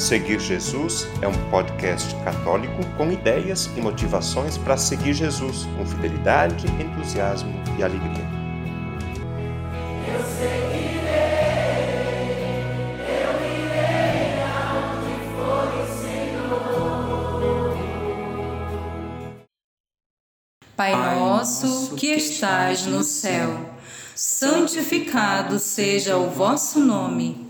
Seguir Jesus é um podcast católico com ideias e motivações para seguir Jesus com fidelidade, entusiasmo e alegria. Eu seguirei, eu irei for o Senhor. Pai nosso que estais no céu, santificado seja o vosso nome.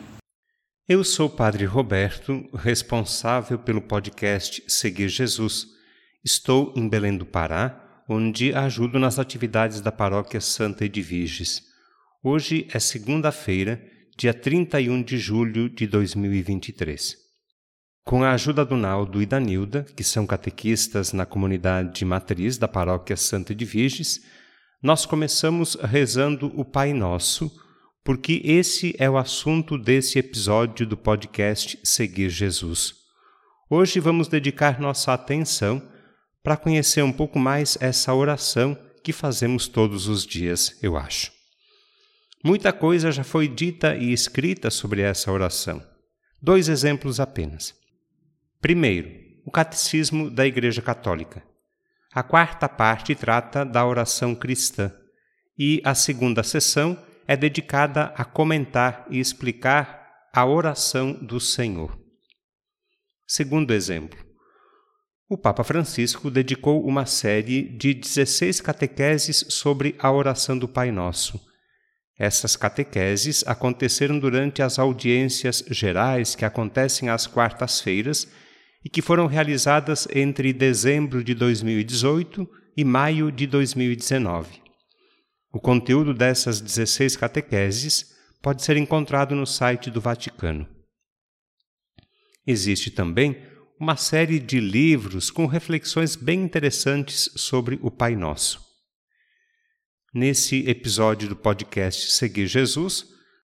Eu sou o Padre Roberto, responsável pelo podcast Seguir Jesus. Estou em Belém do Pará, onde ajudo nas atividades da Paróquia Santa Edviges. Hoje é segunda-feira, dia 31 de julho de 2023. Com a ajuda do Naldo e da Nilda, que são catequistas na comunidade matriz da Paróquia Santa Edviges, nós começamos rezando o Pai Nosso, porque esse é o assunto desse episódio do podcast Seguir Jesus. Hoje vamos dedicar nossa atenção para conhecer um pouco mais essa oração que fazemos todos os dias, eu acho. Muita coisa já foi dita e escrita sobre essa oração. Dois exemplos apenas. Primeiro, o Catecismo da Igreja Católica. A quarta parte trata da oração cristã e a segunda sessão é dedicada a comentar e explicar a oração do Senhor. Segundo exemplo, o Papa Francisco dedicou uma série de 16 catequeses sobre a oração do Pai Nosso. Essas catequeses aconteceram durante as audiências gerais que acontecem às quartas-feiras e que foram realizadas entre dezembro de 2018 e maio de 2019. O conteúdo dessas 16 catequeses pode ser encontrado no site do Vaticano. Existe também uma série de livros com reflexões bem interessantes sobre o Pai Nosso. Nesse episódio do podcast Seguir Jesus,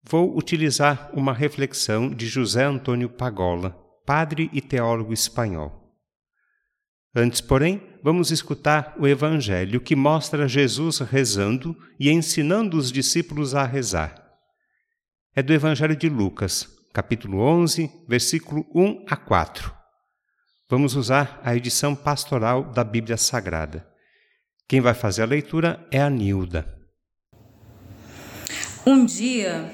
vou utilizar uma reflexão de José Antônio Pagola, padre e teólogo espanhol. Antes, porém, vamos escutar o Evangelho que mostra Jesus rezando e ensinando os discípulos a rezar. É do Evangelho de Lucas, capítulo 11, versículo 1 a 4. Vamos usar a edição pastoral da Bíblia Sagrada. Quem vai fazer a leitura é a Nilda. Um dia,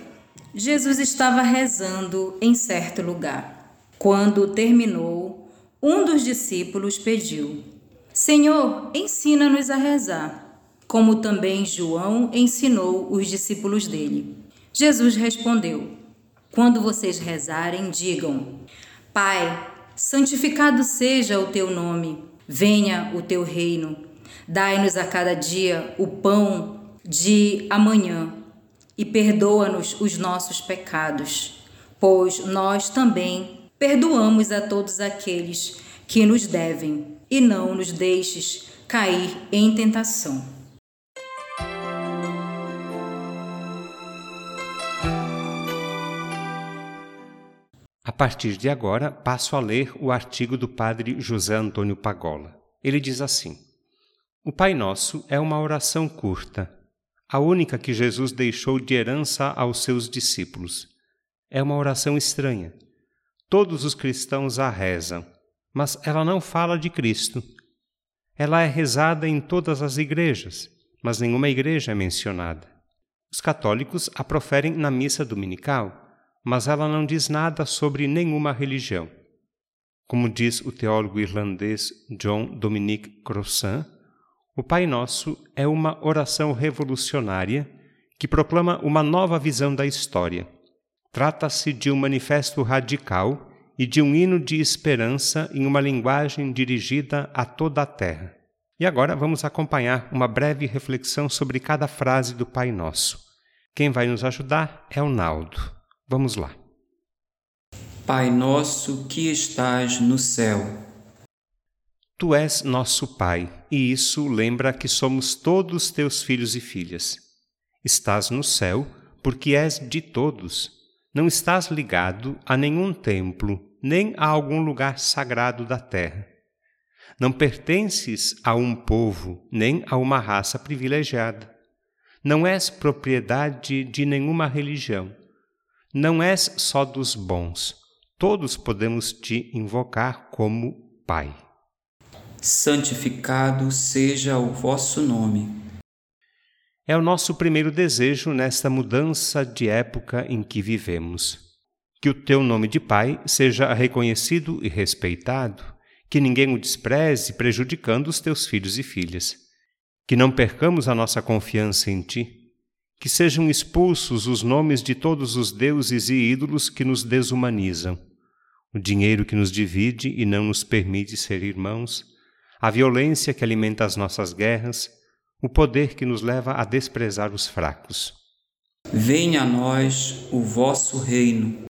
Jesus estava rezando em certo lugar. Quando terminou, um dos discípulos pediu: Senhor, ensina-nos a rezar, como também João ensinou os discípulos dele. Jesus respondeu: Quando vocês rezarem, digam: Pai, santificado seja o teu nome, venha o teu reino. Dai-nos a cada dia o pão de amanhã e perdoa-nos os nossos pecados, pois nós também Perdoamos a todos aqueles que nos devem e não nos deixes cair em tentação. A partir de agora, passo a ler o artigo do padre José Antônio Pagola. Ele diz assim: O Pai Nosso é uma oração curta, a única que Jesus deixou de herança aos seus discípulos. É uma oração estranha Todos os cristãos a rezam, mas ela não fala de Cristo. Ela é rezada em todas as igrejas, mas nenhuma igreja é mencionada. Os católicos a proferem na missa dominical, mas ela não diz nada sobre nenhuma religião. Como diz o teólogo irlandês John Dominic Crossan, o Pai Nosso é uma oração revolucionária que proclama uma nova visão da história Trata-se de um manifesto radical e de um hino de esperança em uma linguagem dirigida a toda a terra. E agora vamos acompanhar uma breve reflexão sobre cada frase do Pai Nosso. Quem vai nos ajudar é o Naldo. Vamos lá. Pai nosso que estás no céu, Tu és nosso Pai, e isso lembra que somos todos teus filhos e filhas. Estás no céu, porque és de todos. Não estás ligado a nenhum templo, nem a algum lugar sagrado da terra. Não pertences a um povo, nem a uma raça privilegiada. Não és propriedade de nenhuma religião. Não és só dos bons. Todos podemos te invocar como Pai. Santificado seja o vosso nome. É o nosso primeiro desejo nesta mudança de época em que vivemos. Que o teu nome de Pai seja reconhecido e respeitado, que ninguém o despreze, prejudicando os teus filhos e filhas. Que não percamos a nossa confiança em ti. Que sejam expulsos os nomes de todos os deuses e ídolos que nos desumanizam. O dinheiro que nos divide e não nos permite ser irmãos, a violência que alimenta as nossas guerras, o poder que nos leva a desprezar os fracos. Venha a nós o vosso reino.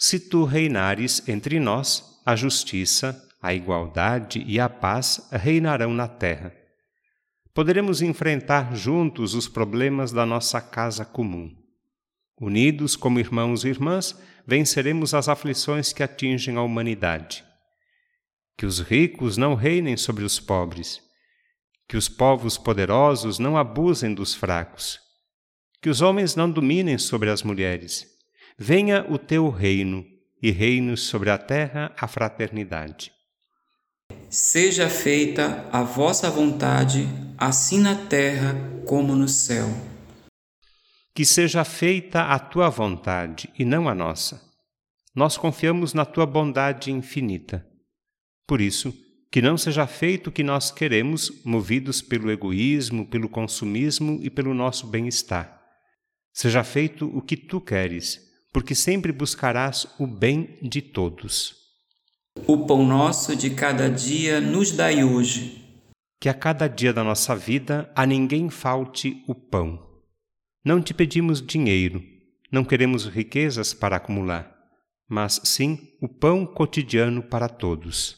Se tu reinares entre nós, a justiça, a igualdade e a paz reinarão na terra. Poderemos enfrentar juntos os problemas da nossa casa comum. Unidos como irmãos e irmãs, venceremos as aflições que atingem a humanidade que os ricos não reinem sobre os pobres, que os povos poderosos não abusem dos fracos, que os homens não dominem sobre as mulheres. Venha o teu reino e reine sobre a terra a fraternidade. Seja feita a vossa vontade, assim na terra como no céu. Que seja feita a tua vontade e não a nossa. Nós confiamos na tua bondade infinita. Por isso, que não seja feito o que nós queremos, movidos pelo egoísmo, pelo consumismo e pelo nosso bem-estar. Seja feito o que tu queres, porque sempre buscarás o bem de todos. O pão nosso de cada dia nos dai hoje. Que a cada dia da nossa vida a ninguém falte o pão. Não te pedimos dinheiro, não queremos riquezas para acumular, mas sim o pão cotidiano para todos.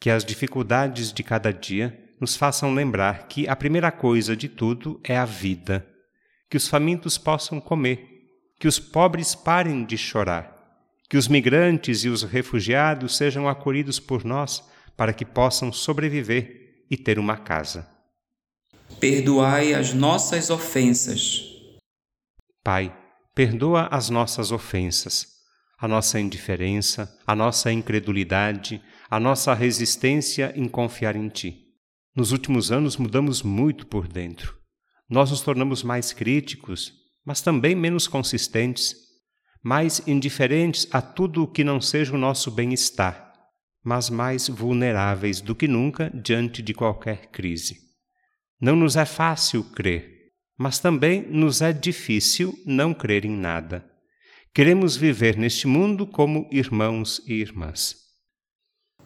Que as dificuldades de cada dia nos façam lembrar que a primeira coisa de tudo é a vida, que os famintos possam comer, que os pobres parem de chorar, que os migrantes e os refugiados sejam acolhidos por nós para que possam sobreviver e ter uma casa. Perdoai as nossas ofensas. Pai, perdoa as nossas ofensas, a nossa indiferença, a nossa incredulidade, a nossa resistência em confiar em Ti. Nos últimos anos mudamos muito por dentro. Nós nos tornamos mais críticos, mas também menos consistentes, mais indiferentes a tudo o que não seja o nosso bem-estar, mas mais vulneráveis do que nunca diante de qualquer crise. Não nos é fácil crer, mas também nos é difícil não crer em nada. Queremos viver neste mundo como irmãos e irmãs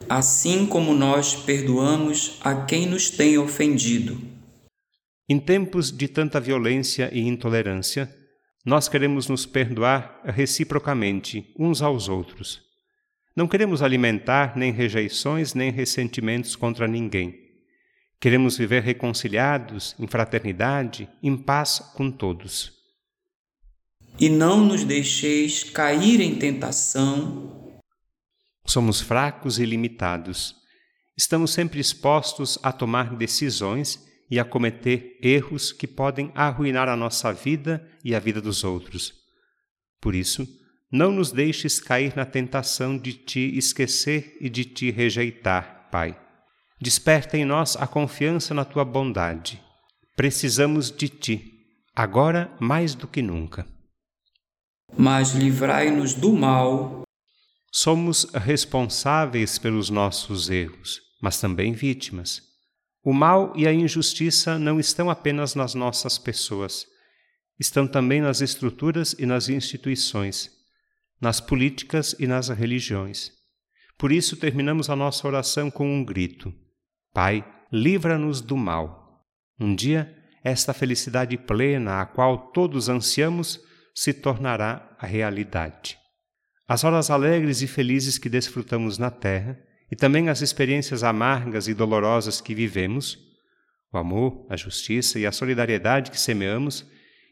assim como nós perdoamos a quem nos tem ofendido. Em tempos de tanta violência e intolerância, nós queremos nos perdoar reciprocamente uns aos outros. Não queremos alimentar nem rejeições nem ressentimentos contra ninguém. Queremos viver reconciliados, em fraternidade, em paz com todos. E não nos deixeis cair em tentação Somos fracos e limitados. Estamos sempre expostos a tomar decisões e a cometer erros que podem arruinar a nossa vida e a vida dos outros. Por isso, não nos deixes cair na tentação de te esquecer e de te rejeitar, Pai. Desperta em nós a confiança na tua bondade. Precisamos de ti, agora mais do que nunca. Mas livrai-nos do mal Somos responsáveis pelos nossos erros, mas também vítimas. O mal e a injustiça não estão apenas nas nossas pessoas, estão também nas estruturas e nas instituições, nas políticas e nas religiões. Por isso terminamos a nossa oração com um grito: Pai, livra-nos do mal. Um dia, esta felicidade plena a qual todos ansiamos se tornará a realidade. As horas alegres e felizes que desfrutamos na terra e também as experiências amargas e dolorosas que vivemos, o amor, a justiça e a solidariedade que semeamos,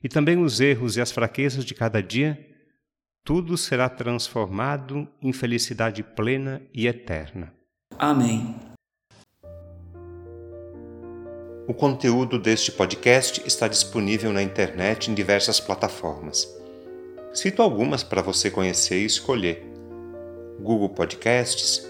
e também os erros e as fraquezas de cada dia, tudo será transformado em felicidade plena e eterna. Amém. O conteúdo deste podcast está disponível na internet em diversas plataformas. Cito algumas para você conhecer e escolher: Google Podcasts,